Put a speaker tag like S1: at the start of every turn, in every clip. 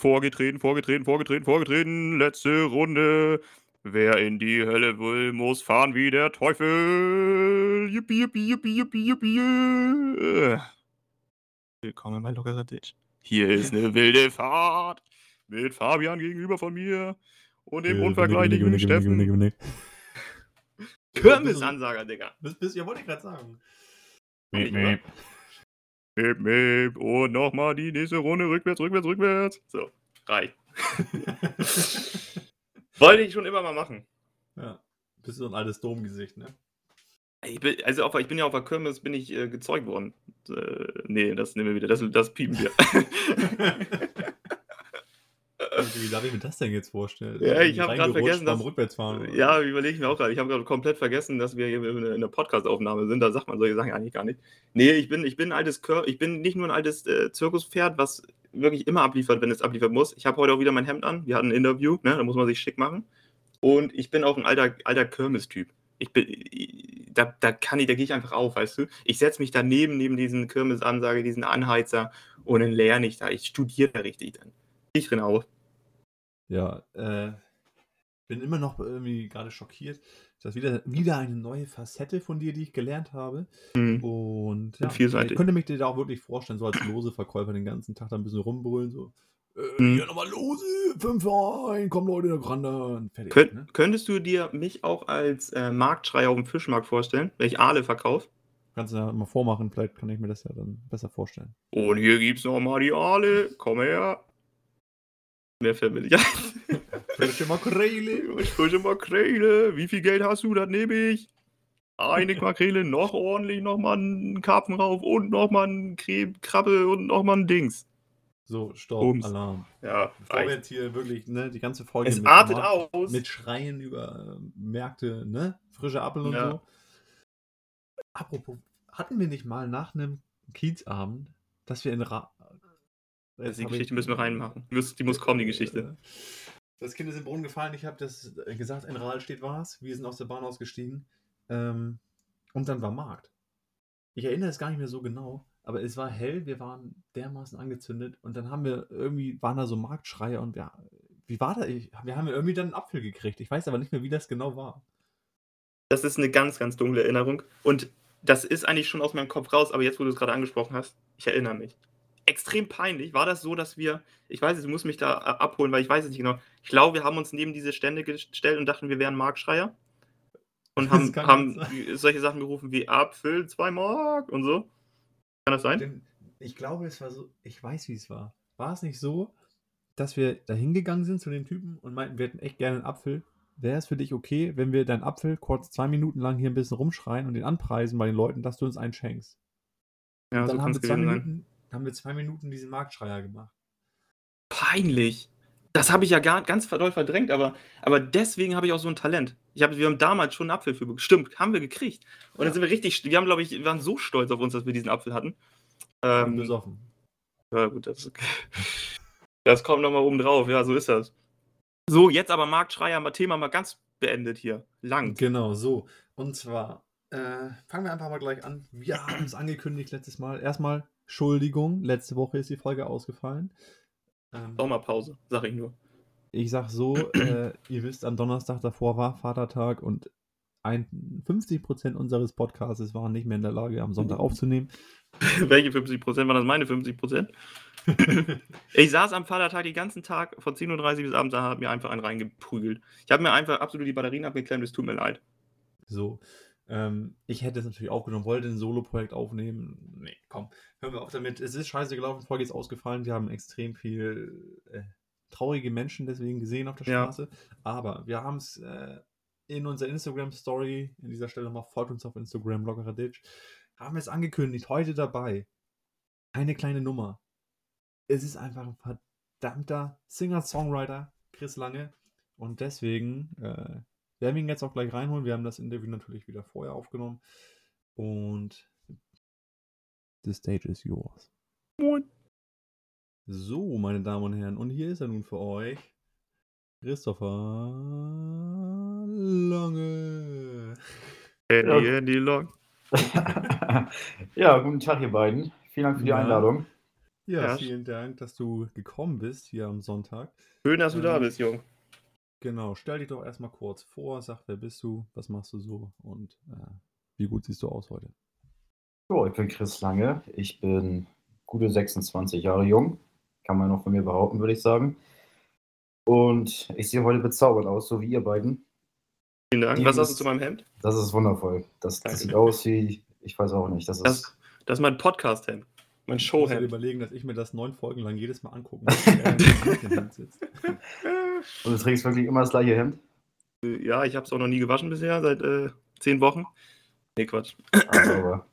S1: vorgetreten, vorgetreten, vorgetreten, vorgetreten. Letzte Runde. Wer in die Hölle will, muss fahren wie der Teufel. Yippie, yippie, yippie, yippie, yippie. Willkommen bei Lockerer Ditch. Hier ist eine wilde Fahrt mit Fabian gegenüber von mir und dem
S2: Gewinne,
S1: unvergleichlichen Steffen. Kirmesansager, Digga.
S2: Bis, bis, ja, wollte ich gerade sagen.
S1: Meep, meep. Meep, meep. Und nochmal die nächste Runde rückwärts, rückwärts, rückwärts. So, reicht. Wollte ich schon immer mal machen.
S2: ja. Bist du so ein altes Domgesicht, ne?
S1: Ich bin, also auf, ich bin ja auf der Kirmes bin ich äh, gezeugt worden. Äh, nee, das nehmen wir wieder. Das, das piepen wir.
S2: Wie darf ich mir das denn jetzt vorstellen?
S1: Ja, ich
S2: Irgendwie
S1: hab grad
S2: reingerutscht
S1: vergessen, dass-
S2: Rückwärtsfahren.
S1: ja, überlege ich mir auch gerade. Ich habe gerade komplett vergessen, dass wir hier in einer- in einer Podcast-Aufnahme sind. Da sagt man solche Sachen eigentlich gar nicht. Nee, ich bin, ich bin ein altes Kör ich bin nicht nur ein altes äh, Zirkuspferd, was wirklich immer abliefert, wenn es abliefern muss. Ich habe heute auch wieder mein Hemd an. Wir hatten ein Interview, ne? Da muss man sich schick machen. Und ich bin auch ein alter, alter Kirmes-Typ. Ich bin, da, da kann ich, da gehe ich einfach auf, weißt du? Ich setze mich daneben, neben diesen Kirmesansage, diesen Anheizer und dann lerne ich da. Ich studiere da richtig dann. Ich drin auf.
S2: Ja, äh, bin immer noch irgendwie gerade schockiert. Das ist wieder, wieder eine neue Facette von dir, die ich gelernt habe.
S1: Mhm.
S2: Und ja,
S1: vielseitig.
S2: ich könnte mich dir da auch wirklich vorstellen, so als lose Verkäufer den ganzen Tag da ein bisschen rumbrüllen, so. Äh,
S1: Mhm.
S2: Hier nochmal lose, fünf ein, komm Leute, der ran, fertig.
S1: Könnt,
S2: ne?
S1: Könntest du dir mich auch als äh, Marktschreier auf dem Fischmarkt vorstellen, wenn ich Aale verkaufe?
S2: Kannst du ja mal vormachen, vielleicht kann ich mir das ja dann besser vorstellen.
S1: Und hier gibt's noch mal die Aale. Komm her. Mehr nicht ein.
S2: Frische Makrele.
S1: Frische Makrele. Wie viel Geld hast du? Das nehme ich. Eine Makrele, noch ordentlich, noch mal einen Karpfen rauf und noch mal ein Kre Krabbe und noch mal ein Dings.
S2: So, Stopp,
S1: Bums.
S2: Alarm.
S1: Ja,
S2: Bevor wir jetzt hier wirklich ne, die ganze Folge
S1: Es
S2: mit,
S1: artet
S2: Markt-
S1: aus.
S2: mit Schreien über äh, Märkte, ne? Frische Apfel und
S1: Ja.
S2: so. Apropos, hatten wir nicht mal nach einem Kiezabend, dass wir in Ra
S1: Also die Geschichte
S2: ich-
S1: müssen wir reinmachen. Die muss, die muss kommen, die Geschichte.
S2: Das Kind ist im Brunnen gefallen. Ich habe das äh, gesagt, in Rahlstedt war es. Wir sind aus der Bahn ausgestiegen. Ähm, und dann war Markt. Ich erinnere es gar nicht mehr so genau, aber es war hell. Wir waren dermaßen angezündet. Und dann haben wir irgendwie, waren da so Marktschreier und wir, wie war das? Wir haben irgendwie dann einen Apfel gekriegt. Ich weiß aber nicht mehr, wie das genau war.
S1: Das ist eine ganz, ganz dunkle Erinnerung. Und das ist eigentlich schon aus meinem Kopf raus, aber jetzt, wo du es gerade angesprochen hast, ich erinnere mich. Extrem peinlich. War das so, dass wir, ich weiß, es, du musst mich da äh, abholen, weil ich weiß es nicht genau. Ich glaube, wir haben uns neben diese Stände gestellt und dachten, wir wären Marktschreier. Und haben, haben solche Sachen gerufen wie Apfel, 2 Mark und so. Kann das sein?
S2: Ich glaube, es war so, ich weiß, wie es war. War es nicht so, dass wir da hingegangen sind zu den Typen und meinten, wir hätten echt gerne einen Apfel? Wäre es für dich okay, wenn wir deinen Apfel kurz zwei Minuten lang hier ein bisschen rumschreien und den anpreisen bei den Leuten, dass du uns einen schenkst?
S1: Ja,
S2: Und
S1: so
S2: dann haben
S1: kann es
S2: wir, zwei. Minuten, haben wir zwei Minuten diesen Marktschreier gemacht.
S1: Peinlich. Das habe ich ja gar, ganz doll verdrängt, aber, aber deswegen habe ich auch so ein Talent. Ich hab, wir haben damals schon einen Apfel für Stimmt, haben wir gekriegt. Und
S2: Ja.
S1: dann sind wir richtig, wir haben, glaube ich, waren so stolz auf uns, dass wir diesen Apfel hatten.
S2: Und
S1: Ähm,
S2: besoffen.
S1: ja, gut, das, das kommt nochmal oben drauf, ja, so ist das. So, jetzt aber Marktschreier, Thema mal ganz beendet hier. Lang.
S2: Genau, so. Und zwar, äh, fangen wir einfach mal gleich an. Wir haben es angekündigt letztes Mal. Erstmal, Entschuldigung, letzte Woche ist die Folge ausgefallen. Ähm,
S1: Sommerpause, sag ich nur.
S2: Ich sag so, äh, ihr wisst, am Donnerstag davor war Vatertag und ein, 50% unseres Podcasts waren nicht mehr in der Lage, am Sonntag aufzunehmen.
S1: Welche 50% waren das meine 50%? Ich saß am Vatertag den ganzen Tag von 10.30 Uhr bis abends, da hat mir einfach einen reingeprügelt. Ich habe mir einfach absolut die Batterien abgeklemmt, es tut mir leid.
S2: So. Ähm, ich hätte es natürlich aufgenommen, wollte ein Solo-Projekt aufnehmen. Nee, komm, hören wir auf damit. Es ist scheiße gelaufen, die Folge ist ausgefallen. Wir haben extrem viel äh, traurige Menschen deswegen gesehen auf der
S1: Ja.
S2: Straße. Aber wir haben es äh, in unserer Instagram-Story, an dieser Stelle mal folgt uns auf Instagram, lockerer Ditch, haben wir es angekündigt, heute dabei. Eine kleine Nummer. Es ist einfach ein verdammter Singer-Songwriter, Chris Lange. Und deswegen äh, werden wir ihn jetzt auch gleich reinholen. Wir haben das Interview natürlich wieder vorher aufgenommen. Und the stage is yours.
S1: Moin.
S2: So, meine Damen und Herren, und hier ist er nun für euch. Christopher Lange.
S1: Handy,
S3: Ja.
S1: Handy, Log.
S3: ja, guten Tag, ihr beiden. Vielen Dank für die
S2: Ja.
S3: Einladung.
S2: Ja,
S1: Ja,
S2: vielen Dank, dass du gekommen bist hier am Sonntag.
S1: schön, dass du da
S2: Ähm,
S1: bist, Jung.
S2: Genau, stell dich doch erstmal kurz vor, sag, wer bist du, was machst du so und äh, wie gut siehst du aus heute?
S3: So, ich bin Chris Lange. Ich bin gute 26 Jahre jung. Kann man noch von mir behaupten, würde ich sagen. Und ich sehe heute bezaubernd aus, so wie ihr beiden.
S1: Vielen Dank.
S3: Die
S1: Was hast du
S3: ist-
S1: zu meinem Hemd?
S3: Das ist wundervoll. Das, das sieht aus wie, ich weiß auch nicht. Das ist,
S1: Das, das ist mein Podcast-Hemd. Mein
S2: Ich muss
S1: Showhemd.
S2: überlegen, dass ich mir das neun Folgen lang jedes Mal angucken muss,
S3: und du trägst wirklich immer das gleiche Hemd.
S1: Ja, ich habe es auch noch nie gewaschen bisher, seit äh, zehn Wochen. Nee, Quatsch.
S3: Also, aber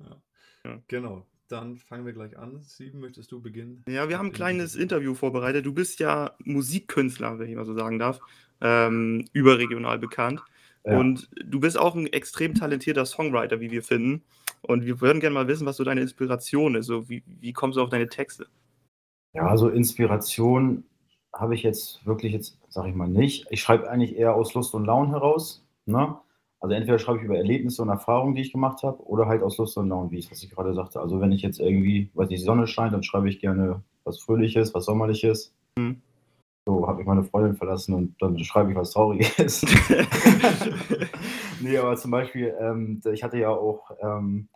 S2: Genau, dann fangen wir gleich an. Sieben, möchtest du beginnen?
S1: Ja, wir haben ein kleines
S2: Interview.
S1: Interview vorbereitet. Du bist ja Musikkünstler, wenn ich mal so sagen darf, ähm, überregional bekannt.
S3: Ja.
S1: Und du bist auch ein extrem talentierter Songwriter, wie wir finden. Und wir würden gerne mal wissen, was so deine Inspiration ist. So, wie, wie kommst du auf deine Texte?
S3: ja, also Inspiration habe ich jetzt wirklich jetzt, sag ich mal, nicht. Ich schreibe eigentlich eher aus Lust und Laune heraus. Ne? Also entweder schreibe ich über Erlebnisse und Erfahrungen, die ich gemacht habe, oder halt aus Lust und Laune, wie ich, was ich gerade sagte. Also wenn ich jetzt irgendwie, weiß nicht, die Sonne scheint, dann schreibe ich gerne was Fröhliches, was Sommerliches.
S1: Mhm.
S3: So habe ich meine Freundin verlassen und dann schreibe ich was Trauriges. nee, aber zum Beispiel, ähm, ich hatte ja auch ähm,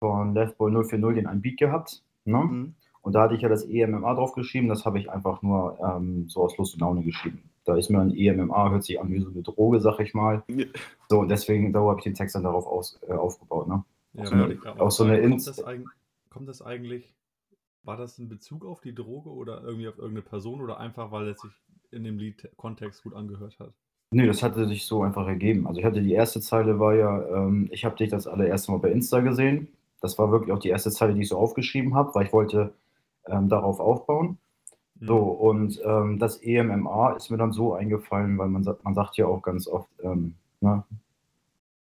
S3: von Leftball 040 den einen Beat gehabt. Ne?
S1: Mhm.
S3: Und da hatte ich ja das EMMA draufgeschrieben, das habe ich einfach nur ähm, so aus Lust und Laune geschrieben. Da ist mir ein EMMA, hört sich an wie so eine Droge, sag ich mal.
S1: Ja.
S3: So, und deswegen, da habe ich den Text dann darauf aus, äh, aufgebaut. Ne?
S2: Ja,
S3: so eine- auch so eine
S2: kommt, das kommt das eigentlich, war das in Bezug auf die Droge oder irgendwie auf irgendeine Person oder einfach, weil es sich in dem Lied Kontext gut angehört hat?
S3: Nee, das hatte sich so einfach ergeben. Also ich hatte die erste Zeile war ja, ähm, ich habe dich das allererste Mal bei Insta gesehen. Das war wirklich auch die erste Zeile, die ich so aufgeschrieben habe, weil ich wollte ähm, darauf aufbauen.
S2: Mhm.
S3: So, und ähm, das EMMA ist mir dann so eingefallen, weil man, sagt- man sagt ja auch ganz oft, ähm, ne,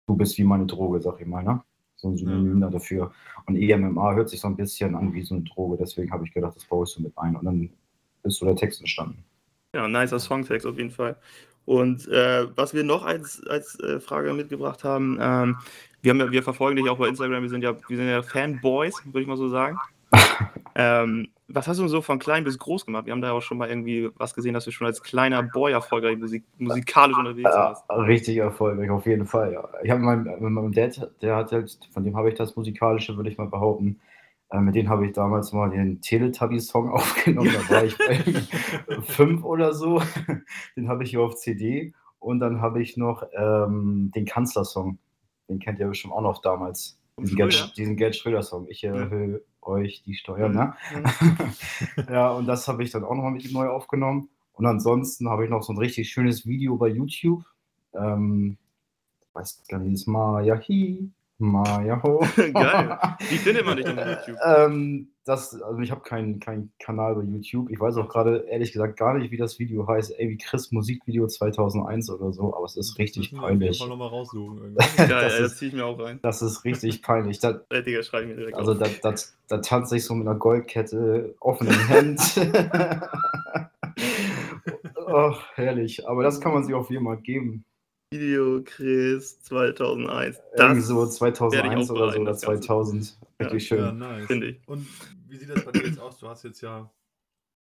S3: du bist wie meine Droge, sag ich mal, ne? So ein Synonym da dafür. Und EMMA hört sich so ein bisschen an wie so eine Droge, deswegen habe ich gedacht, das baue ich so mit ein. Und dann ist so der Text entstanden.
S1: Ja, nicer Songtext auf jeden Fall. Und äh, was wir noch als, als äh, Frage mitgebracht haben, ähm, wir, haben ja, wir verfolgen dich auch bei Instagram, wir sind ja, wir sind ja Fanboys, würde ich mal so sagen. ähm, was hast du so von klein bis groß gemacht? Wir haben da auch schon mal irgendwie was gesehen, dass du schon als kleiner Boy erfolgreich musik musikalisch unterwegs warst.
S3: Richtig erfolgreich, auf jeden Fall, ja. Ich habe meinen mit meinem Dad, der hat halt, von dem habe ich das Musikalische, würde ich mal behaupten. Äh, mit dem habe ich damals mal den Teletubby-Song aufgenommen, da war ich bei fünf oder so. Den habe ich hier auf CD. Und dann habe ich noch ähm, den Kanzler-Song. Den kennt ihr bestimmt auch noch damals. Diesen Gerd, diesen Gerd Schröder-Song. Ich erhöhe euch die Steuern,
S1: Mhm.
S3: ne?
S1: Mhm.
S3: Ja, und das habe ich dann auch nochmal mit ihm neu aufgenommen. Und ansonsten habe ich noch so ein richtig schönes Video bei YouTube. Ähm, ich weiß gar nicht, dieses Maya Hi, Maya Ho.
S1: Geil. Wie findet man dich denn auf YouTube?
S3: ähm, das, also ich habe keinen keinen Kanal bei YouTube. Ich weiß auch gerade ehrlich gesagt gar nicht, wie das Video heißt. Ey, wie Chris Musikvideo 2001 oder so, aber es ist richtig peinlich.
S2: Fall nochmal raussuchen.
S1: Geil,
S3: das
S1: das, ziehe ich mir auch rein.
S3: Das ist richtig peinlich. Da,
S1: Äh, Digga, schreibe ich mir direkt
S3: also da, da, da tanze ich so mit einer Goldkette, offenem Hemd. Ach, herrlich. Aber das kann man sich auf jeden Fall geben.
S1: Video Chris 2001.
S3: Irgendwie
S1: Das
S3: so
S1: werde ich
S3: 2001 oder so oder
S1: das Ganze.
S3: 2000. Richtig schön.
S2: Ja, nice.
S1: Finde ich.
S2: Und wie sieht das bei dir jetzt aus? Du hast jetzt ja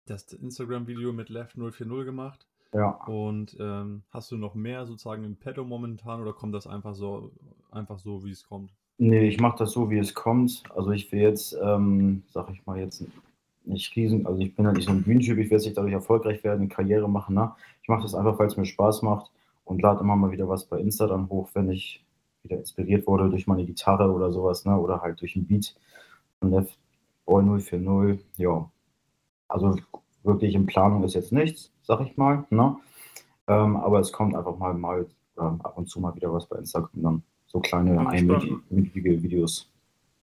S2: das Instagram-Video mit Left040 gemacht.
S3: Ja.
S2: Und ähm, hast du noch mehr sozusagen im Petto momentan oder kommt das einfach so, einfach so, wie es kommt?
S3: Nee, ich mache das so, wie es kommt. Also ich will jetzt, ähm, sag ich mal, jetzt nicht riesen, also ich bin halt nicht so ein Bühnentyp, ich will jetzt nicht dadurch erfolgreich werden, eine Karriere machen. Ne? Ich mache das einfach, weil es mir Spaß macht und lade immer mal wieder was bei Insta dann hoch, wenn ich wieder inspiriert wurde durch meine Gitarre oder sowas, ne? Oder halt durch ein Beat von Left Ball 040. Ja. Also wirklich in Planung ist jetzt nichts, sag ich mal. Ne? Ähm, aber es kommt einfach mal, mal ähm, ab und zu mal wieder was bei Instagram dann. So kleine einminütige Videos.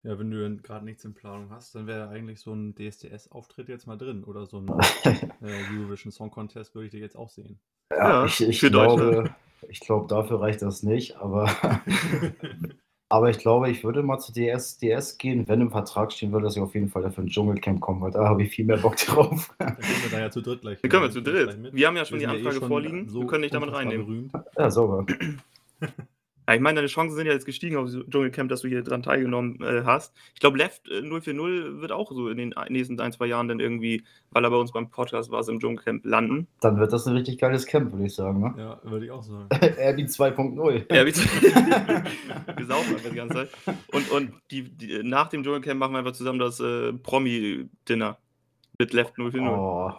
S2: Ja, wenn du gerade nichts in Planung hast, dann wäre eigentlich so ein DSDS-Auftritt jetzt mal drin oder so ein äh, Eurovision Song Contest würde ich dir jetzt auch sehen.
S1: Ja,
S3: ich, ich
S1: für
S3: glaube, ich glaube, dafür reicht das nicht, aber, aber ich glaube, ich würde mal zu DS, DS gehen, wenn im Vertrag stehen würde, dass ich auf jeden Fall dafür ein Dschungelcamp komme, weil da habe ich viel mehr Bock drauf.
S2: Dann können wir da ja zu dritt gleich.
S1: Wir können wir zu dritt. Wir haben ja schon die
S2: sind eh
S1: Anfrage vorliegen. Wir können dich damit reinnehmen.
S2: Berühmt.
S3: ja, sauber.
S1: Ja, ich meine, deine Chancen sind ja jetzt gestiegen auf so Dschungelcamp, dass du hier dran teilgenommen äh, hast. Ich glaube, Left äh, 040 wird auch so in den ein- nächsten ein, zwei Jahren dann irgendwie, weil er bei uns beim Podcast war, im Dschungelcamp landen.
S3: Dann wird das ein richtig geiles Camp, würde ich sagen. Ne?
S2: Ja, würde ich auch sagen.
S3: Airbnb 2.0.
S1: Ja, wir, wir saufen einfach die ganze Zeit. Und, und die, die, nach dem Dschungelcamp machen wir einfach zusammen das äh, Promi-Dinner mit Left 040.
S3: Oh,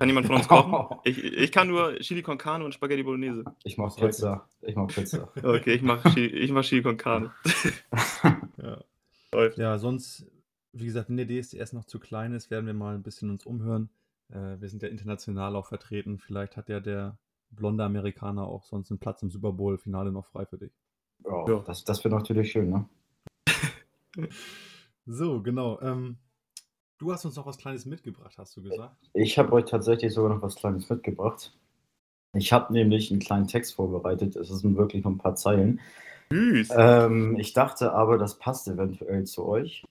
S1: Kann jemand von uns kochen? Ich, ich kann nur Chili con Carne und Spaghetti Bolognese.
S3: ich mach. Pizza. Ich mach Pizza.
S1: Okay, ich mache Chili, ich mach Chili con Carne.
S2: Ja.
S1: Läuft.
S2: ja, sonst, wie gesagt, wenn der DSDS noch zu klein ist, werden wir mal ein bisschen uns umhören. Äh, wir sind ja international auch vertreten. Vielleicht hat ja der blonde Amerikaner auch sonst einen Platz im Super Bowl-Finale noch frei für dich.
S3: Oh,
S1: Ja.
S3: Das, das wäre natürlich schön, ne?
S2: So, genau. Ähm, du hast uns noch was Kleines mitgebracht, hast du gesagt?
S3: Ich habe euch tatsächlich sogar noch was Kleines mitgebracht. Ich habe nämlich einen kleinen Text vorbereitet. Es sind wirklich nur ein paar Zeilen. Ähm, ich dachte aber, das passt eventuell zu euch.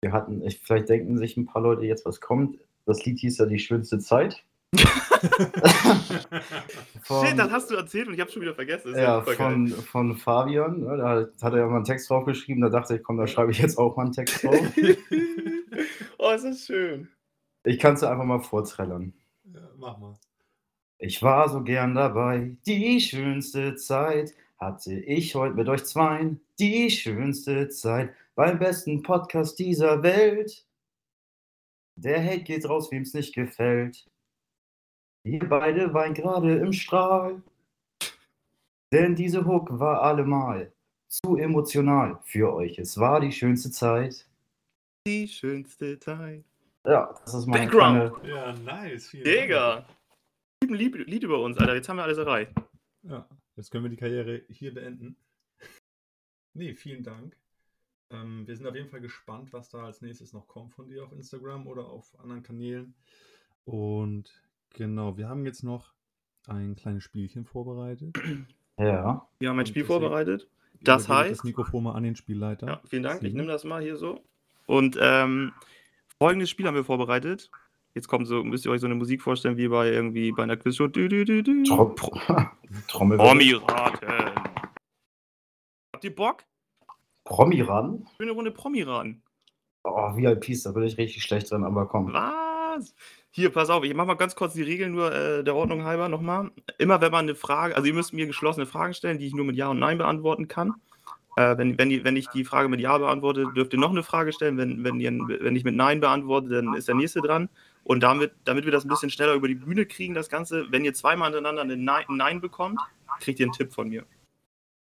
S3: Wir hatten, ich, vielleicht denken sich ein paar Leute jetzt, was kommt. Das Lied hieß ja die schönste Zeit.
S1: Shit, das hast du erzählt und ich habe schon wieder vergessen.
S3: Ja,
S1: super
S3: von, von Fabian. Ne, da hat er ja mal einen Text draufgeschrieben. Da dachte ich, komm, da schreibe ich jetzt auch mal einen Text drauf.
S1: oh, ist das schön.
S3: Ich kann es einfach mal vorzellern.
S2: ja, mach mal.
S3: Ich war so gern dabei, die schönste Zeit hatte ich heute mit euch zweien. Die schönste Zeit beim besten Podcast dieser Welt. Der Hate geht raus, wem's nicht gefällt. Wir beide weinen gerade im Strahl. Denn diese Hook war allemal zu emotional für euch. Es war die schönste Zeit.
S1: Die schönste Zeit.
S3: Ja, das ist meine
S1: Background.
S3: kleine.
S2: Ja, nice.
S1: Digga. Lieb, lieb, Lied über uns, Alter. Jetzt haben wir alles erreicht.
S2: Ja, jetzt können wir die Karriere hier beenden. Nee, vielen Dank. Ähm, wir sind auf jeden Fall gespannt, was da als nächstes noch kommt von dir auf Instagram oder auf anderen Kanälen. Und genau, wir haben jetzt noch ein kleines Spielchen vorbereitet.
S3: Ja.
S1: Wir haben ein Spiel
S2: deswegen-
S1: vorbereitet. Das heißt-
S2: Das Mikrofon mal an den Spielleiter.
S1: Ja, vielen Dank. Ich nehme das mal hier so. Und ähm, folgendes Spiel haben wir vorbereitet. Jetzt kommt so, müsst ihr euch so eine Musik vorstellen wie bei irgendwie bei einer Quizshow. Du, du, du, du.
S3: Trom
S1: Pro-
S3: Trommelwirbel.
S1: Promi-Raten. Habt ihr Bock?
S3: Promi-Raten?
S1: Schöne Runde Promi-Raten.
S3: Oh, VIPs, da bin ich richtig schlecht drin, aber komm.
S1: Was? Hier, pass auf, ich mache mal ganz kurz die Regeln nur äh, der Ordnung halber nochmal. Immer wenn man eine Frage, also ihr müsst mir geschlossene Fragen stellen, die ich nur mit Ja und Nein beantworten kann. Äh, wenn, wenn, die, wenn ich die Frage mit Ja beantworte, dürft ihr noch eine Frage stellen. Wenn, wenn, ihr, wenn ich mit Nein beantworte, dann ist der nächste dran. Und damit, damit wir das ein bisschen schneller über die Bühne kriegen, das Ganze, wenn ihr zweimal hintereinander ein Nein, ein Nein bekommt, kriegt ihr einen Tipp von mir.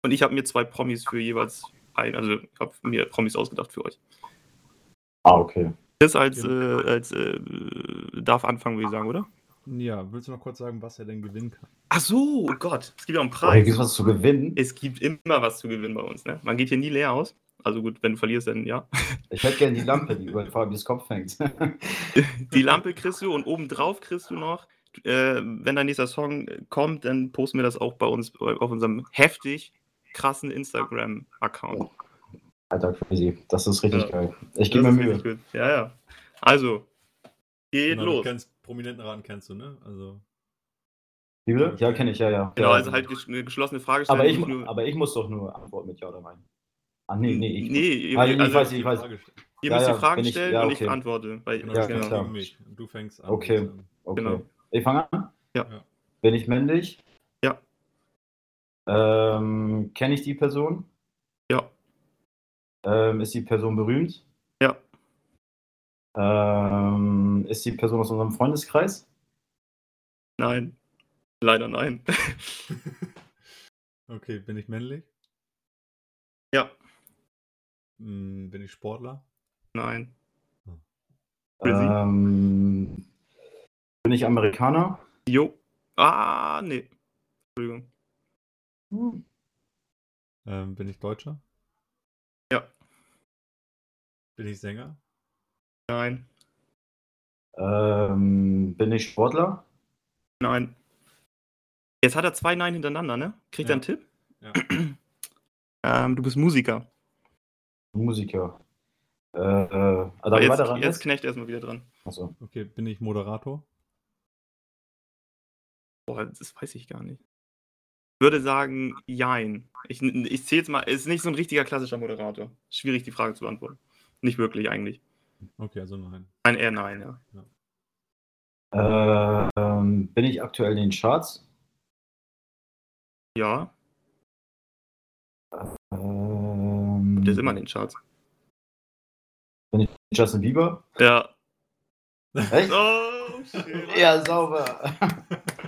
S1: Und ich habe mir zwei Promis für jeweils ein, also ich habe mir Promis ausgedacht für euch.
S3: Ah, okay.
S1: Das als,
S2: Genau.
S1: äh, als äh, darf anfangen, würde ich sagen, oder?
S2: Ja, willst du noch kurz sagen, was er denn gewinnen kann?
S1: Ach so, oh Gott, es gibt ja auch einen
S3: Oh, hier
S1: Preis.
S3: gibt es was zu gewinnen.
S1: Es gibt immer was zu gewinnen bei uns, ne? Man geht hier nie leer aus. Also gut, wenn du verlierst, dann ja.
S3: Ich hätte gerne die Lampe, die über Fabius Kopf hängt.
S1: Die Lampe kriegst du und obendrauf kriegst du noch, äh, wenn dein nächster Song kommt, dann posten wir das auch bei uns auf unserem heftig krassen Instagram-Account.
S3: Alter, crazy. Das ist richtig
S1: Ja.
S3: geil. Ich gebe mir Mühe.
S1: Ja, ja. Also, geht
S2: Genau, Du
S1: los.
S2: kennst Prominentenraten kennst du, ne? Also
S3: Wie bitte? Ja, kenne ich, ja, ja.
S1: Genau,
S3: ja.
S1: also halt eine geschlossene Frage stellen.
S3: aber, ich,
S1: nur-
S3: aber ich muss doch nur antworten mit Ja oder Nein. Ah, nee, nee, ich.
S1: nee,
S3: Ah, ich
S1: also,
S3: weiß, ich weiß.
S2: Stellen.
S1: ihr
S3: Ja,
S1: müsst
S3: ja,
S1: die Fragen
S3: wenn ich-
S1: stellen
S3: ja,
S1: und
S3: okay.
S1: ich antworte. Weil,
S2: Genau,
S3: Ja,
S2: das
S1: genau.
S3: klar.
S2: Und du fängst an.
S3: Okay.
S2: sagen.
S3: Okay.
S1: Genau.
S3: Ich fange an?
S1: Ja.
S2: Ja.
S3: Bin ich männlich?
S1: Ja.
S3: Ähm, Kenne ich die Person?
S1: Ja.
S3: Ähm, ist die Person berühmt?
S1: Ja.
S3: Ähm, ist die Person aus unserem Freundeskreis?
S1: Nein. Leider nein.
S2: okay, bin ich männlich?
S1: ja.
S2: Hm, bin ich Sportler?
S1: Nein. Sie?
S3: Ähm, bin ich Amerikaner?
S1: Jo. Ah, nee. Entschuldigung.
S2: Ähm, bin ich Deutscher?
S1: Ja.
S2: Bin ich Sänger?
S1: Nein.
S3: Ähm, bin ich Sportler?
S1: Nein. Jetzt hat er zwei Nein hintereinander, ne? Kriegt er
S2: Ja.
S1: einen Tipp?
S2: Ja.
S1: Ähm, du bist Musiker.
S3: Musiker. Äh, äh, ich
S1: jetzt,
S3: weiter
S1: jetzt Knecht erstmal wieder dran.
S3: Achso.
S2: Okay, bin ich Moderator?
S1: Boah, das weiß ich gar nicht. Würde sagen, jein. Ich, ich zähle jetzt mal, ist nicht so ein richtiger klassischer Moderator. Schwierig, die Frage zu beantworten. Nicht wirklich eigentlich.
S2: Okay, also nein.
S1: Ein eher nein, ja.
S3: Ähm, bin ich aktuell in den Charts?
S1: Ja,
S3: Ähm,
S1: der ist immer in den Charts.
S3: bin ich Justin Bieber?
S1: Ja.
S3: Echt?
S1: Oh, shit.
S3: Ja, sauber.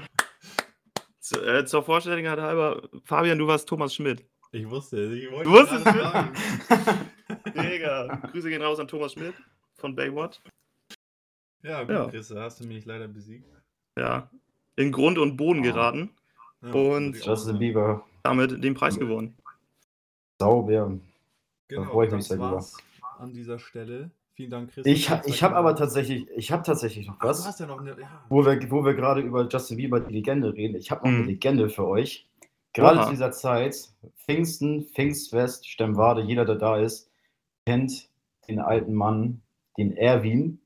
S1: Zu, äh, zur Vorstellung halber, Fabian, du warst Thomas Schmidt.
S2: Ich wusste es. Ich wollte
S1: Du wusstest es?
S2: sagen.
S1: Mega. Grüße gehen raus an Thomas Schmidt von Baywatch.
S2: Ja, gut,
S1: Ja.
S2: Chris, da hast du mich leider besiegt.
S1: Ja. In Grund und Boden geraten.
S2: Ja,
S1: Und-
S3: Justin. Bieber.
S1: Damit den Preis gewonnen.
S3: Sauber.
S2: Genau,
S3: freue ich mich sehr drüber.
S2: war's an dieser Stelle. Vielen Dank, Chris.
S3: Ich, ich habe aber
S2: genommen hast.
S3: tatsächlich, ich habe tatsächlich noch
S2: Ach, du
S3: was.
S2: hast ja noch eine. Ja.
S3: Wo wir, wo wir gerade über Justin Bieber, die Legende, reden. Ich habe noch
S1: Mhm.
S3: eine Legende für euch. Gerade
S1: Oha.
S3: zu dieser Zeit, Pfingsten, Pfingstfest, Stemmwade, jeder, der da ist, kennt den alten Mann, den Erwin,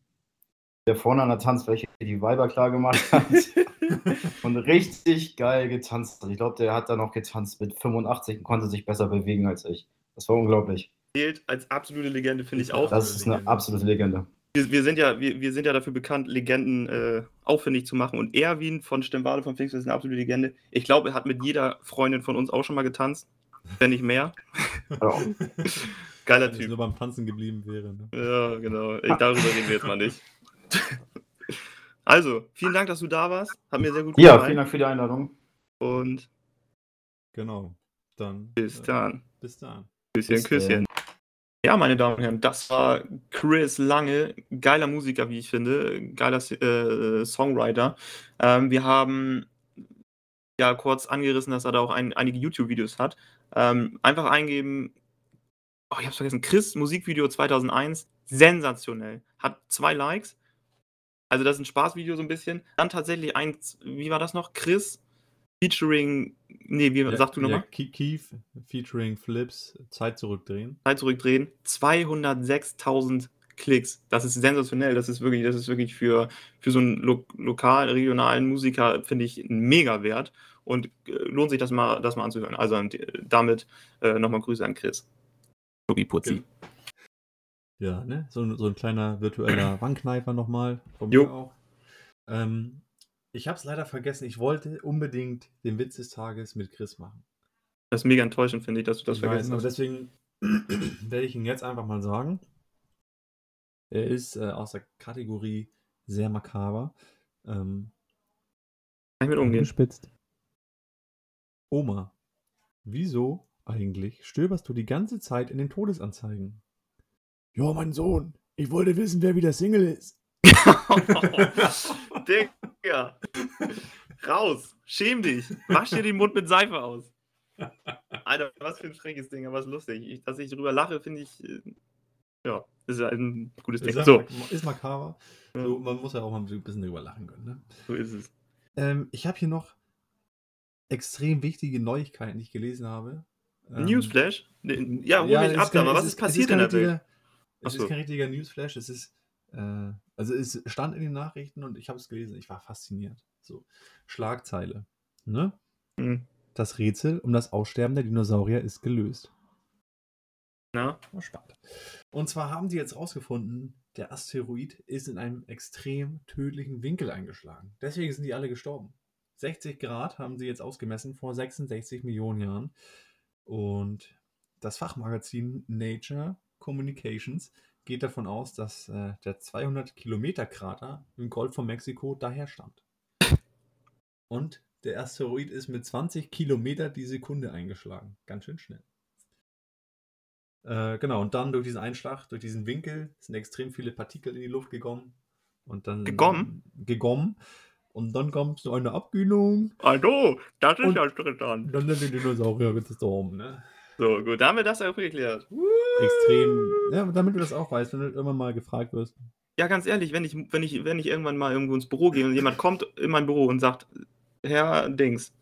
S3: der vorne an der Tanzfläche die Weiber klar gemacht hat und richtig geil getanzt hat. Ich glaube, der hat da noch getanzt mit 85 und konnte sich besser bewegen als ich. Das war unglaublich.
S1: Gilt als absolute Legende, finde ich auch.
S3: Das ist eine absolute Legende.
S1: Wir, wir, sind ja, wir, wir sind ja dafür bekannt, Legenden äh, aufwendig zu machen. Und Erwin von Stemmwade von Pfingst ist eine absolute Legende. Ich glaube, er hat mit jeder Freundin von uns auch schon mal getanzt. Wenn nicht mehr.
S3: Ja.
S1: Geiler
S2: Wenn
S1: Typ.
S2: nur beim Tanzen geblieben wäre. Ne?
S1: Ja, genau. Ich, darüber reden wir jetzt mal nicht. Also, vielen Dank, dass du da warst. Hat mir sehr gut
S3: ja,
S1: gefallen.
S3: vielen Dank für die Einladung.
S1: Und
S2: Genau. Dann.
S1: bis
S2: äh,
S1: dann.
S2: Bis dann.
S1: Küsschen,
S3: Bis
S1: Küsschen. Ja, meine Damen und Herren, das war Chris Lange, geiler Musiker, wie ich finde, geiler äh, Songwriter. Ähm, wir haben ja kurz angerissen, dass er da auch ein, einige YouTube-Videos hat. Ähm, einfach eingeben, oh, ich hab's vergessen, Chris Musikvideo 2001, sensationell. Hat zwei Likes. Also das ist ein Spaßvideo so ein bisschen. Dann tatsächlich eins, wie war das noch? Chris featuring, nee, wie sagst du nochmal?
S2: Ja, Ke- Keith featuring Flips, Zeit zurückdrehen.
S1: Zeit zurückdrehen, 206.000 Klicks. Das ist sensationell. Das ist wirklich, das ist wirklich für, für so einen lo lokal, regionalen Musiker, finde ich, ein Mega-Wert. Und äh, lohnt sich das mal, das mal anzuhören. Also äh, damit äh, nochmal Grüße an Chris. Tobi Putzi.
S2: Ja, ne? So, ein- so ein kleiner virtueller Wangenkneifer nochmal. Von
S1: Jo.
S2: mir auch. Ähm, ich habe es leider vergessen. Ich wollte unbedingt den Witz des Tages mit Chris machen.
S1: Das ist mega enttäuschend, finde ich, dass du das
S2: Ich weiß,
S1: vergessen
S2: aber
S1: hast.
S2: deswegen werde ich ihn jetzt einfach mal sagen. Er ist äh, aus der Kategorie sehr makaber. Ähm,
S1: Kann ich mit umgehen.
S2: Gespitzt. Oma, wieso eigentlich stöberst du die ganze Zeit in den Todesanzeigen? Ja, mein Sohn, ich wollte wissen, wer wieder Single ist.
S1: Digga. Raus. Schäm dich. Wasch dir den Mund mit Seife aus. Alter, was für ein freches Ding, aber ist lustig. Ich, dass ich drüber lache, finde ich. äh, Ja, ist ja ein gutes Ding.
S2: Ist,
S1: So,
S2: ist makaber.
S1: Ja.
S2: So, man muss ja auch mal ein bisschen drüber lachen können. Ne?
S1: so ist es.
S2: Ähm, ich habe hier noch extrem wichtige Neuigkeiten, die ich gelesen habe. Ähm,
S1: Newsflash? Ja, hol
S2: Ja,
S1: mich
S2: es
S1: ab, aber
S2: es
S1: was ist
S2: es
S1: passiert in der Welt?
S2: Es ist kein richtiger Newsflash, es ist, äh, also es stand in den Nachrichten und ich habe es gelesen, ich war fasziniert. So, Schlagzeile, ne?
S1: Hm.
S2: Das Rätsel um das Aussterben der Dinosaurier ist gelöst.
S1: Na?
S2: War spannend. Und zwar haben sie jetzt rausgefunden, der Asteroid ist in einem extrem tödlichen Winkel eingeschlagen. Deswegen sind die alle gestorben. 60 Grad haben sie jetzt ausgemessen vor 66 Millionen Jahren. Und das Fachmagazin Nature Communications geht davon aus, dass äh, der 200 Kilometer Krater im Golf von Mexiko daher stammt. Und der Asteroid ist mit 20 Kilometer die Sekunde eingeschlagen. Ganz schön schnell. Äh, genau, und dann durch diesen Einschlag, durch diesen Winkel sind extrem viele Partikel in die Luft gekommen. Und dann.
S1: Gekommen?
S2: Gekommen. Und dann kommt so eine Abkühlung.
S1: Also, das ist
S2: Und-
S1: ja interessant.
S2: Dann sind die Dinosaurier gestorben, ne?
S1: So, gut, da haben wir das auch geklärt.
S2: Extrem. Ja, damit du das auch weißt, wenn du irgendwann mal gefragt wirst.
S1: Ja, ganz ehrlich, wenn ich, wenn ich, wenn ich irgendwann mal irgendwo ins Büro gehe und jemand kommt in mein Büro und sagt, Herr Dings,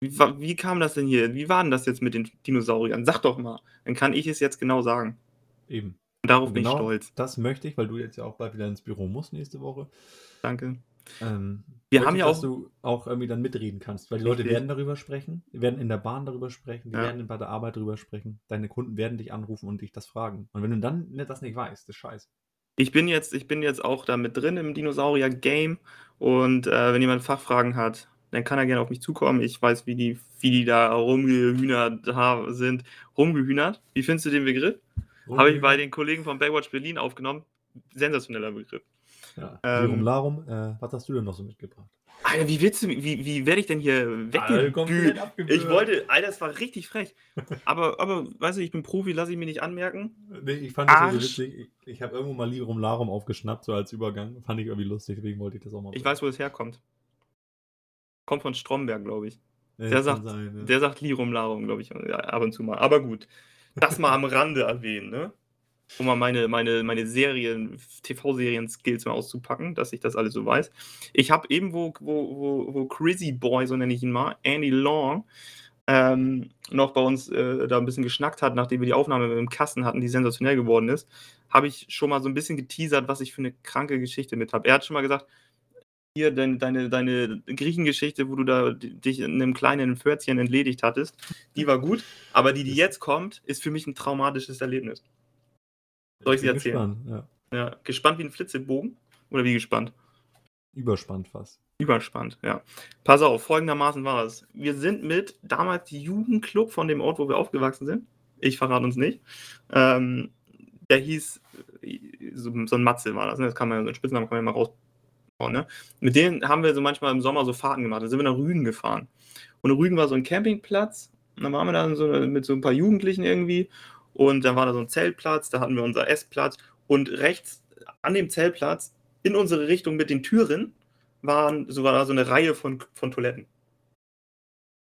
S1: wie, wie kam das denn hier? Wie war denn das jetzt mit den Dinosauriern? Sag doch mal. Dann kann ich es jetzt genau sagen.
S2: Eben.
S1: Und darauf
S2: Und
S1: bin ich
S2: genau
S1: stolz.
S2: Das möchte ich, weil du jetzt ja auch bald wieder ins Büro musst nächste Woche.
S1: Danke.
S2: Ähm,
S1: Wir haben ja
S2: dass
S1: auch-
S2: du auch irgendwie dann mitreden kannst, weil die Leute werden darüber sprechen, die werden in der Bahn darüber sprechen, die
S1: Ja.
S2: werden bei der Arbeit darüber sprechen, deine Kunden werden dich anrufen und dich das fragen. Und wenn du dann ne- das nicht weißt, das ist scheiße.
S1: Ich bin jetzt, ich bin jetzt auch da mit drin im Dinosaurier-Game und äh, wenn jemand Fachfragen hat, dann kann er gerne auf mich zukommen. Ich weiß, wie die, wie die da rumgehühnert sind. Rumgehühnert. Wie findest du den Begriff? Habe ich bei den Kollegen von Baywatch Berlin aufgenommen. Sensationeller Begriff.
S2: Ja.
S1: Ähm,
S2: Lirum Larum, äh, was hast du denn noch so mitgebracht?
S1: Alter, wie willst du, wie, wie werde ich denn hier
S2: abgebüht.
S1: Ich wollte, Alter, das war richtig frech. Aber, aber, weißt du, ich bin Profi, lasse ich mir nicht anmerken.
S2: Nee, ich fand das so
S1: Arsch.
S2: witzig. Ich, ich habe irgendwo mal Lirum Larum aufgeschnappt, so als Übergang. Fand ich irgendwie lustig, deswegen wollte ich das auch mal
S1: Ich weiß, wo es herkommt. Kommt von Stromberg, glaube ich.
S2: Ja,
S1: der sagt-
S2: sein, ja.
S1: Der sagt Lirum Larum, glaube ich, ab und zu mal. Aber gut, das mal am Rande erwähnen, ne? Um mal meine, meine, meine Serien, TV-Serien-Skills mal auszupacken, dass ich das alles so weiß. Ich habe eben, wo, wo, wo, wo Crazy Boy, so nenne ich ihn mal, Andy Long, ähm, noch bei uns äh, da ein bisschen geschnackt hat, nachdem wir die Aufnahme im Kasten hatten, die sensationell geworden ist, habe ich schon mal so ein bisschen geteasert, was ich für eine kranke Geschichte mit habe. Er hat schon mal gesagt, hier deine, deine, deine Griechengeschichte, wo du da dich in einem kleinen Pförtchen entledigt hattest, die war gut, aber die, die jetzt kommt, ist für mich ein traumatisches Erlebnis. Soll ich sie erzählen?
S2: Gespannt, ja.
S1: Ja, gespannt wie ein Flitzebogen? Oder wie gespannt?
S2: Überspannt fast.
S1: Überspannt, ja. Pass auf, folgendermaßen war es. Wir sind mit damals Jugendclub von dem Ort, wo wir aufgewachsen sind. Ich verrate uns nicht. Ähm, der hieß, so, so ein Matze war das, ne? das kann man so einen Spitznamen kann man ja mal rausbauen, ne? Mit denen haben wir so manchmal im Sommer so Fahrten gemacht. Da sind wir nach Rügen gefahren. Und Rügen war so ein Campingplatz. Und dann waren wir da so mit so ein paar Jugendlichen irgendwie. Und dann war da so ein Zeltplatz, da hatten wir unser Essplatz. Und rechts an dem Zeltplatz, in unsere Richtung mit den Türen, waren so, war da so eine Reihe von, von Toiletten.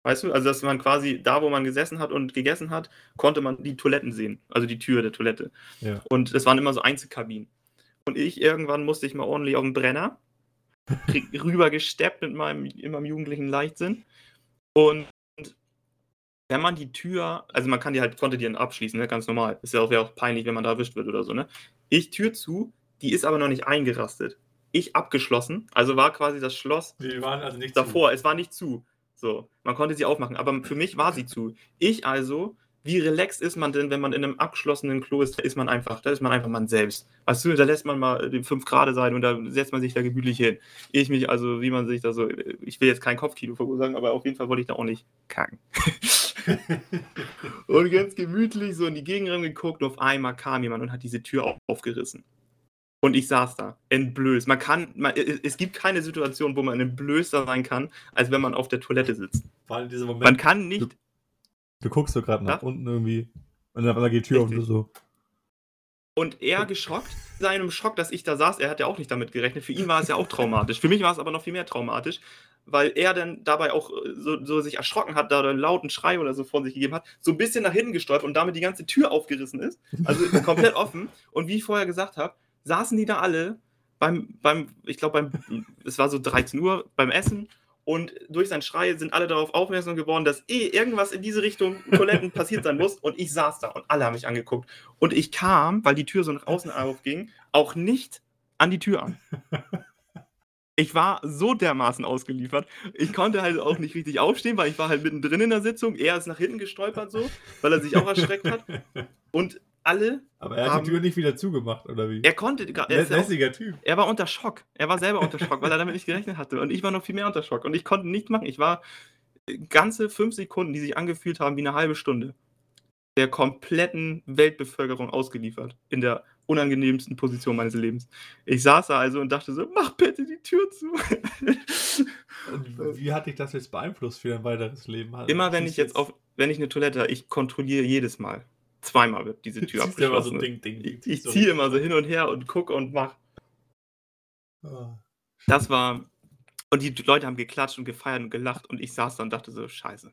S1: Weißt du, also dass man quasi da, wo man gesessen hat und gegessen hat, konnte man die Toiletten sehen, also die Tür der Toilette.
S2: Ja.
S1: Und das waren immer so Einzelkabinen. Und ich, irgendwann musste ich mal ordentlich auf den Brenner, ri- rüber gesteppt mit meinem, in meinem jugendlichen Leichtsinn. Und wenn man die Tür, also man kann die halt, konnte die dann abschließen, ne, ganz normal. Ist ja auch, auch peinlich, wenn man da erwischt wird oder so, ne? Ich Tür zu, die ist aber noch nicht eingerastet. Ich abgeschlossen, also war quasi das Schloss
S2: Die waren also nicht
S1: davor. Es war nicht zu. So, man konnte sie aufmachen, aber für mich war sie zu. Ich also, wie relaxed ist man denn, wenn man in einem abgeschlossenen Klo ist? Da ist man einfach, da ist man einfach man selbst. Weißt du, da lässt man mal den 5 Grad sein und da setzt man sich da gemütlich hin. Ich mich also, wie man sich da so, ich will jetzt kein Kopfkino verursachen, aber auf jeden Fall wollte ich da auch nicht kacken. und ganz gemütlich so in die Gegend geguckt und auf einmal kam jemand und hat diese Tür auf, aufgerissen. Und ich saß da, entblößt. Man kann, man, es gibt keine Situation, wo man entblößter sein kann, als wenn man auf der Toilette sitzt.
S2: Vor allem in diesem Moment.
S1: Man kann nicht,
S2: du guckst so gerade nach
S1: Ja.
S2: unten irgendwie und dann geht die Tür auf und du
S1: Richtig.
S2: so.
S1: und er geschockt, seinem Schock, dass ich da saß, er hat ja auch nicht damit gerechnet. Für ihn war es ja auch traumatisch. Für mich war es aber noch viel mehr traumatisch, weil er dann dabei auch äh, so, so sich erschrocken hat, da einen lauten Schrei oder so von sich gegeben hat, so ein bisschen nach hinten gestolpert und damit die ganze Tür aufgerissen ist. Also komplett offen. Und wie ich vorher gesagt habe, saßen die da alle beim, beim ich glaube, beim, es war so 13 Uhr, beim Essen. Und durch seinen Schrei sind alle darauf aufmerksam geworden, dass eh irgendwas in diese Richtung Toiletten passiert sein muss. Und ich saß da und alle haben mich angeguckt. Und ich kam, weil die Tür so nach außen aufging, auch nicht an die Tür an. Ich war so dermaßen ausgeliefert. Ich konnte halt auch nicht richtig aufstehen, weil ich war halt mittendrin in der Sitzung. Er ist nach hinten gestolpert so, weil er sich auch erschreckt hat. Und alle,
S2: Aber er hat die Tür nicht wieder zugemacht, oder wie?
S1: er konnte, gar- er,
S2: Lä
S1: ist ja auch,
S2: lässiger Typ.
S1: er war unter Schock. Er war selber unter Schock, weil er damit nicht gerechnet hatte. Und ich war noch viel mehr unter Schock. Und ich konnte nichts machen. Ich war ganze fünf Sekunden, die sich angefühlt haben wie eine halbe Stunde, der kompletten Weltbevölkerung ausgeliefert. In der unangenehmsten Position meines Lebens. Ich saß da also und dachte so, mach bitte die Tür zu.
S2: Und wie hat dich das jetzt beeinflusst für dein weiteres Leben? Also,
S1: Immer wenn ich jetzt auf, wenn ich eine Toilette, ich kontrolliere jedes Mal. Zweimal wird diese Tür
S2: immer so
S1: abgeschlossen.
S2: Ding, Ding, Ding.
S1: ich ich ziehe immer so hin und her und gucke und mach.
S2: Ah.
S1: Das war. Und die Leute haben geklatscht und gefeiert und gelacht und ich saß da und dachte so, scheiße.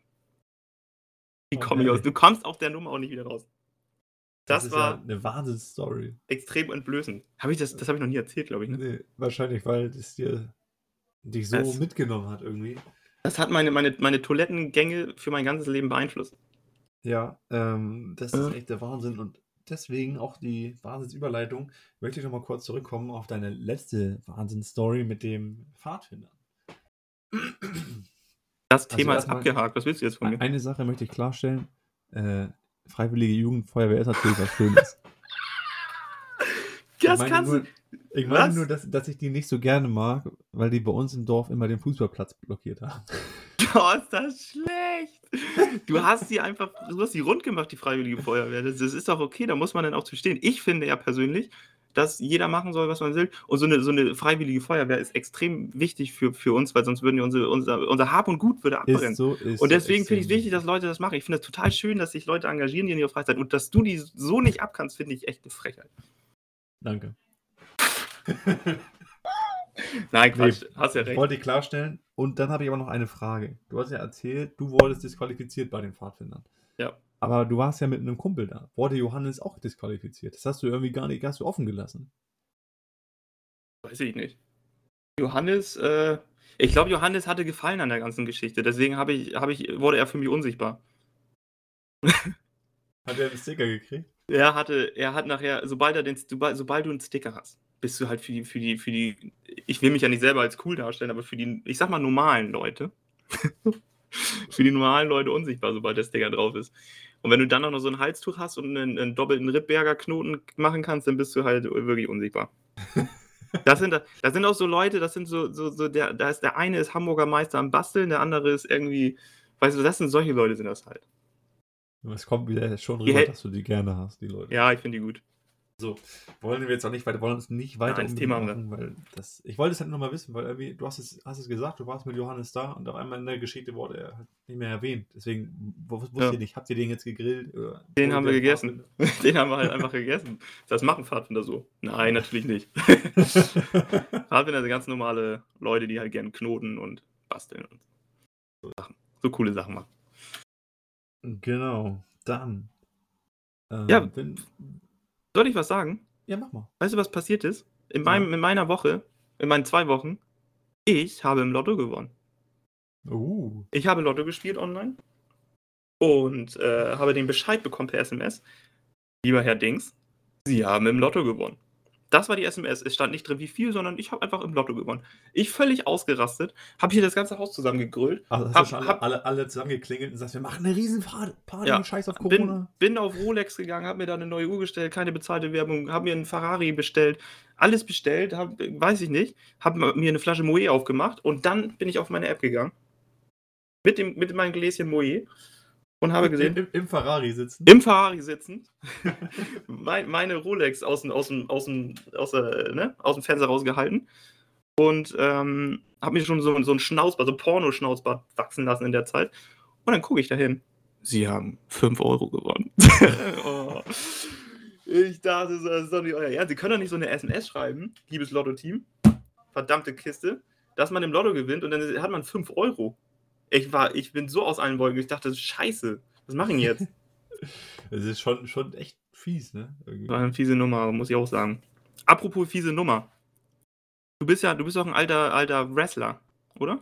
S1: Wie komme ich
S2: Okay.
S1: aus? Du kommst auf der Nummer auch nicht wieder raus. Das,
S2: ist
S1: war
S2: ja eine Wahnsinnsstory.
S1: extrem entblößend. Habe ich das, das habe ich noch nie erzählt, glaube ich. Ne?
S2: Nee, wahrscheinlich, weil es dir dich so
S1: Es-
S2: mitgenommen hat irgendwie.
S1: Das hat meine, meine, meine Toilettengänge für mein ganzes Leben beeinflusst.
S2: Ja, ähm, das ist echt der Wahnsinn. Und deswegen auch die Wahnsinnsüberleitung. Möchte ich noch mal kurz zurückkommen auf deine letzte Wahnsinnsstory mit dem Pfadfinder.
S1: Das
S2: Also
S1: Thema ist
S2: erstmal-
S1: abgehakt. Was willst du jetzt von mir?
S2: Eine Sache möchte ich klarstellen. Äh, Freiwillige Jugendfeuerwehr ist natürlich was Schönes.
S1: Das
S2: ich
S1: kannst
S2: nur,
S1: du.
S2: ich meine
S1: Was?
S2: nur dass, dass ich die nicht so gerne mag, weil die bei uns im Dorf immer den Fußballplatz blockiert haben.
S1: Oh, ist das schlecht. Du hast die einfach, du hast die rund gemacht, die Freiwillige Feuerwehr. Das, das ist doch okay, da muss man dann auch zu stehen. Ich finde ja persönlich, dass jeder machen soll, was man will. Und so eine, so eine Freiwillige Feuerwehr ist extrem wichtig für, für uns, weil sonst würden wir unsere, unser, unser Hab und Gut würde abbrennen.
S2: Ist so, ist
S1: Und
S2: so,
S1: deswegen
S2: ist
S1: finde ich
S2: so.
S1: es wichtig, dass Leute das machen. Ich finde es total schön, dass sich Leute engagieren, die in ihrer Freizeit. Und dass du die so nicht abkannst, finde ich echt eine Frechheit.
S2: Danke.
S1: Nein, Quatsch, hast ja recht.
S2: Wollte ich klarstellen. Und dann habe ich aber noch eine Frage. Du hast ja erzählt, du wurdest disqualifiziert bei den Pfadfindern.
S1: Ja.
S2: Aber du warst ja mit einem Kumpel da. Wurde Johannes auch disqualifiziert? Das hast du irgendwie gar nicht, hast du offen gelassen.
S1: Weiß ich nicht. Johannes, äh, ich glaube, Johannes hatte Gefallen an der ganzen Geschichte. Deswegen habe ich, habe ich, wurde er für mich unsichtbar.
S2: Hat er einen Sticker gekriegt?
S1: Er hatte, er hat nachher, sobald er den, sobald, sobald du einen Sticker hast, bist du halt für die, für die, für die, ich will mich ja nicht selber als cool darstellen, aber für die, ich sag mal, normalen Leute, für die normalen Leute unsichtbar, sobald der Sticker drauf ist. Und wenn du dann auch noch so ein Halstuch hast und einen, einen doppelten Rittberger Knoten machen kannst, dann bist du halt wirklich unsichtbar. Das sind, das sind auch so Leute, das sind so, so, so der, da ist der eine ist Hamburger Meister am Basteln, der andere ist irgendwie, weißt du, das sind solche Leute sind das halt.
S2: Es kommt wieder schon
S1: Die
S2: rüber,
S1: hält-
S2: dass du die gerne hast, die Leute.
S1: Ja, ich finde die gut.
S2: So, wollen wir jetzt auch nicht weiter, wollen uns nicht weiter
S1: Nein,
S2: um
S1: Thema
S2: machen, weil das, ich wollte es halt nur mal wissen, weil irgendwie, du hast es, hast es gesagt, du warst mit Johannes da und auf einmal in der Geschichte wurde er halt nicht mehr erwähnt. Deswegen wusste
S1: Ja.
S2: ich nicht, habt ihr den jetzt gegrillt? Oder
S1: Den haben wir gegessen. Den haben wir halt einfach gegessen. Das machen Pfadfinder so. Nein, natürlich nicht.
S2: Pfadfinder
S1: sind ganz normale Leute, die halt gerne knoten und basteln und so Sachen. So coole Sachen machen.
S2: genau, dann. Ähm,
S1: Ja.
S2: Wenn,
S1: Soll ich was sagen?
S2: ja, mach mal.
S1: Weißt du, was passiert ist? In, meinem, in meiner Woche, in meinen zwei Wochen, ich habe im Lotto gewonnen.
S2: Uh,
S1: Ich habe Lotto gespielt online und äh, habe den Bescheid bekommen per SMS. Lieber Herr Dings, Sie haben im Lotto gewonnen. Das war die SMS. Es stand nicht drin, wie viel, sondern ich habe einfach im Lotto gewonnen. Ich völlig ausgerastet, habe hier das ganze Haus zusammengegrölt,
S2: also
S1: Hab-
S2: alle,
S1: hab-
S2: alle, alle zusammengeklingelt und sagst, wir machen eine riesen Party,
S1: Ja,
S2: scheiß auf
S1: bin,
S2: Corona.
S1: bin auf Rolex gegangen, habe mir da eine neue Uhr gestellt, keine bezahlte Werbung, habe mir einen Ferrari bestellt, alles bestellt, hab, weiß ich nicht, habe mir eine Flasche Moe aufgemacht und dann bin ich auf meine App gegangen. Mit, dem, mit meinem Gläschen Moe und habe gesehen,
S2: Im, im Ferrari sitzen.
S1: im Ferrari sitzend, mein, meine Rolex aus dem, aus dem, aus dem, aus der, ne, aus dem Fenster rausgehalten und ähm, habe mir schon so, so ein Schnauzbart, so Porno-Schnauzbart wachsen lassen in der Zeit. Und dann gucke ich dahin. Sie haben 5 Euro gewonnen. oh. Ich dachte, das ist doch nicht euer Ernst. Sie können doch nicht so eine SMS schreiben, liebes Lotto-Team. Verdammte Kiste, dass man im Lotto gewinnt und dann hat man 5 Euro. Ich, war, ich bin so aus allen Wolken. Ich dachte, scheiße, was mache ich jetzt?
S2: Es ist schon, schon echt fies, ne? Irgendwie.
S1: War eine fiese Nummer, muss ich auch sagen. Apropos fiese Nummer. Du bist ja, du bist doch ein alter, alter Wrestler, oder?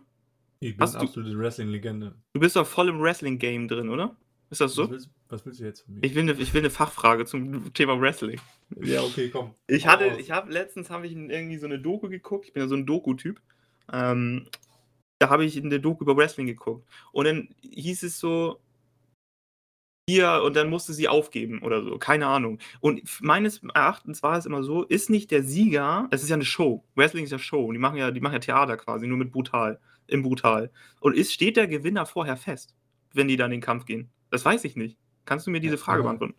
S2: Ich bin
S1: Hast
S2: eine
S1: du-
S2: absolute Wrestling-Legende.
S1: Du bist doch voll im Wrestling-Game drin, oder? Ist das
S2: Was,
S1: so?
S2: willst, was willst du jetzt von mir?
S1: Ich will, eine, ich will eine Fachfrage zum Thema Wrestling.
S2: ja, okay, komm.
S1: Ich hatte, ich habe letztens habe ich irgendwie so eine Doku geguckt. Ich bin ja so ein Doku-Typ. Ähm, da habe ich eine Doku über Wrestling geguckt. Und dann hieß es so, hier, und dann musste sie aufgeben oder so. Keine Ahnung. Und meines Erachtens war es immer so, ist nicht der Sieger, es ist ja eine Show. Wrestling ist ja Show. Und die machen ja, die machen ja Theater quasi, nur mit brutal. Im Brutal. Und ist, steht der Gewinner vorher fest, wenn die dann in den Kampf gehen? Das weiß ich nicht. Kannst du mir diese Frage beantworten?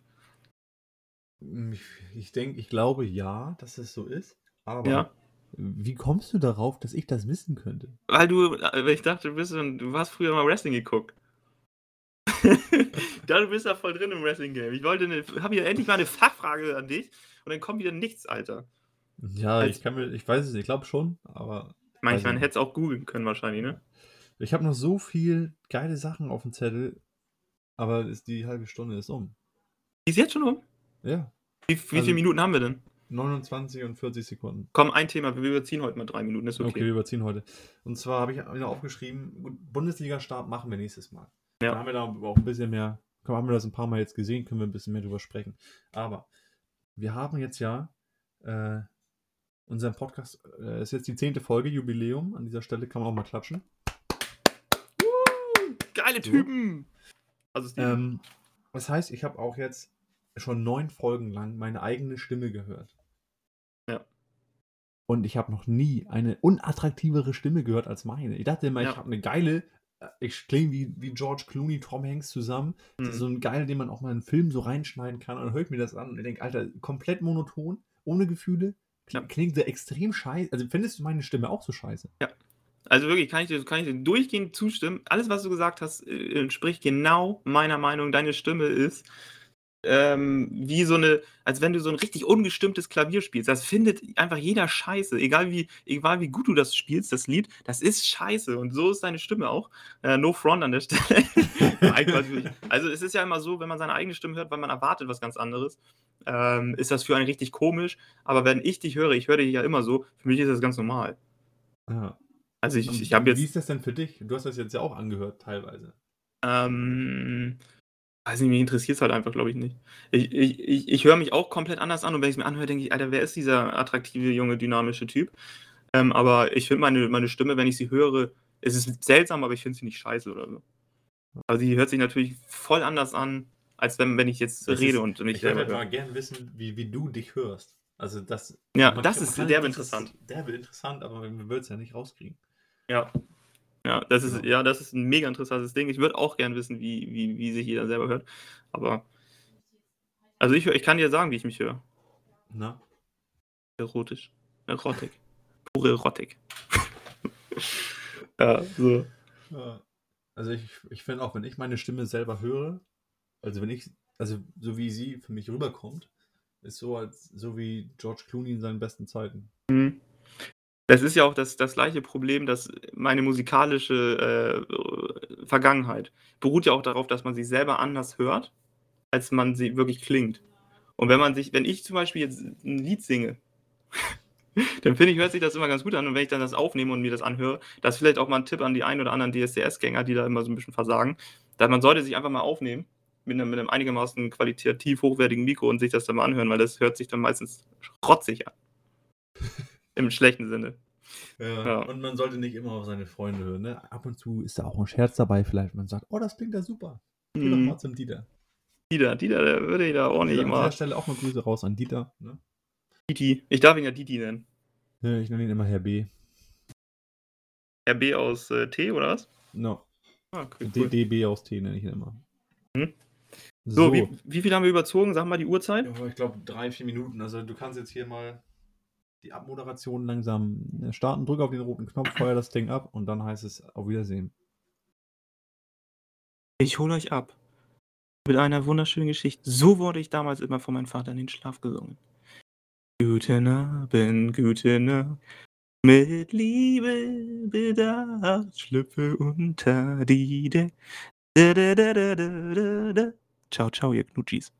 S2: Ich, ich denke, ich glaube ja, dass es so ist. Aber
S1: Ja.
S2: Wie kommst du darauf, dass ich das wissen könnte?
S1: Weil du, äh, weil ich dachte, du, bist, du hast früher mal Wrestling geguckt. da du bist ja voll drin im Wrestling-Game. Ich wollte, eine, habe hier endlich mal eine Fachfrage an dich und dann kommt wieder nichts, Alter.
S2: Ja,
S1: Als-
S2: ich kann mir, ich weiß es nicht, ich glaube schon, aber
S1: Ich meine,
S2: Weiß
S1: ich man
S2: ich
S1: hätte es auch googeln können wahrscheinlich, ne?
S2: ich habe noch so viel geile Sachen auf dem Zettel, aber ist die halbe Stunde ist um.
S1: Die ist jetzt schon um?
S2: Ja,
S1: Wie, wie
S2: Also-
S1: viele Minuten haben wir denn?
S2: 29 und 40 Sekunden.
S1: Komm, ein Thema, wir überziehen heute mal drei Minuten, ist
S2: Okay,
S1: okay.
S2: wir überziehen heute. Und zwar habe ich wieder aufgeschrieben, Bundesliga-Start machen wir nächstes Mal.
S1: Ja.
S2: Da haben wir da auch ein bisschen mehr haben wir das ein paar Mal jetzt gesehen, können wir ein bisschen mehr drüber sprechen. Aber wir haben jetzt ja äh, unseren Podcast, äh, ist jetzt die zehnte Folge, Jubiläum. An dieser Stelle kann man auch mal klatschen.
S1: Geile. Typen! Also.
S2: Ähm, das heißt, ich habe auch jetzt schon neun Folgen lang meine eigene Stimme gehört.
S1: Ja.
S2: Und ich habe noch nie eine unattraktivere Stimme gehört als meine. Ich dachte immer, ich
S1: Ja.
S2: habe eine geile, äh, ich klinge wie, wie George Clooney, Tom Hanks zusammen.
S1: Mhm.
S2: so ein geil, den man auch mal in einen Film so reinschneiden kann. Und dann höre ich mir das an und ich denke, Alter, komplett monoton, ohne Gefühle. Kling,
S1: Ja.
S2: Klingt so extrem scheiße. Also findest du meine Stimme auch so scheiße?
S1: Also wirklich, kann ich dir, kann ich dir durchgehend zustimmen. Alles, was du gesagt hast, äh, entspricht genau meiner Meinung. Deine Stimme ist ähm, wie so eine, als wenn du so ein richtig ungestimmtes Klavier spielst. Das findet einfach jeder scheiße. Egal wie, egal wie gut du das spielst, das Lied, das ist scheiße. Und so ist deine Stimme auch. Äh, no front an der Stelle. Also es ist ja immer so, wenn man seine eigene Stimme hört, weil man erwartet was ganz anderes, ähm, ist das für einen richtig komisch. Aber wenn ich dich höre, ich höre dich ja immer so, für mich ist das ganz normal.
S2: Ja.
S1: Also ich, ich habe
S2: Wie
S1: jetzt.
S2: ist das denn für dich? Du hast das jetzt ja auch angehört, teilweise.
S1: Ähm, weiß nicht, mich interessiert es halt einfach, glaube ich, nicht. Ich, ich, ich, ich höre mich auch komplett anders an und wenn ich es mir anhöre, denke ich, Alter, wer ist dieser attraktive, junge, dynamische Typ? Ähm, aber ich finde meine, meine Stimme, wenn ich sie höre, es ist seltsam, aber ich finde sie nicht scheiße oder so. Aber sie hört sich natürlich voll anders an, als wenn, wenn ich jetzt
S2: Das
S1: rede
S2: ist-
S1: und mich
S2: Ich würde
S1: selber
S2: halt
S1: höre.
S2: mal gerne wissen, wie, wie du dich hörst. Also das.
S1: Ja,
S2: man
S1: das ist
S2: man kann-
S1: derbe
S2: das
S1: interessant.
S2: Ist derbe interessant, aber man will es ja nicht rauskriegen.
S1: Ja. Ja, das ist,
S2: Genau.
S1: ja, das ist ein mega interessantes Ding. Ich würde auch gern wissen, wie, wie, wie sich jeder selber hört. Aber. Also ich, ich kann dir sagen, wie ich mich höre.
S2: Na?
S1: Erotisch. Erotik. Pure Erotik. ja, so.
S2: Ja. Also ich, ich finde auch, wenn ich meine Stimme selber höre, also wenn ich, also so wie sie für mich rüberkommt, ist so als so wie George Clooney in seinen besten Zeiten.
S1: Mhm. Das ist ja auch das, das gleiche Problem, dass meine musikalische äh, Vergangenheit beruht ja auch darauf, dass man sich selber anders hört, als man sie wirklich klingt. Und wenn man sich, wenn ich zum Beispiel jetzt ein Lied singe, dann finde ich, hört sich das immer ganz gut an. Und wenn ich dann das aufnehme und mir das anhöre, das ist vielleicht auch mal ein Tipp an die ein oder anderen DSDS-Gänger, die da immer so ein bisschen versagen, dass man sollte sich einfach mal aufnehmen mit einem, mit einem einigermaßen qualitativ hochwertigen Mikro und sich das dann mal anhören, weil das hört sich dann meistens rotzig an. Im schlechten Sinne.
S2: Ja.
S1: Ja.
S2: Und man sollte nicht immer auf seine Freunde hören. Ne? Ab und zu ist da auch ein Scherz dabei, vielleicht. Man sagt, oh, das klingt ja super. Geh doch
S1: Mhm.
S2: mal zum Dieter.
S1: Dieter, Dieter, der würde ich da auch nicht
S2: Also an
S1: immer.
S2: dieser Stelle auch mal Grüße raus an Dieter. Ne?
S1: Didi. Ich darf ihn ja Didi nennen.
S2: Ja, ich nenne ihn immer Herr B.
S1: RB aus äh, T, oder was?
S2: No.
S1: Ah, okay, cool.
S2: DDB aus T nenne ich ihn immer.
S1: Mhm. So, Wie, wie viel haben wir überzogen? Sag mal die Uhrzeit.
S2: Ich glaube drei, vier Minuten. Also du kannst jetzt hier mal die Abmoderation langsam äh, starten. Drück auf den roten Knopf, feuer das Ding ab und dann heißt es auf Wiedersehen.
S1: Ich hole euch ab. Mit einer wunderschönen Geschichte. So wurde ich damals immer von meinem Vater in den Schlaf gesungen. Guten Abend, gute Nacht. Mit Liebe bedacht schlüpfe unter die Decke. Ciao, ciao, ihr Knutschis.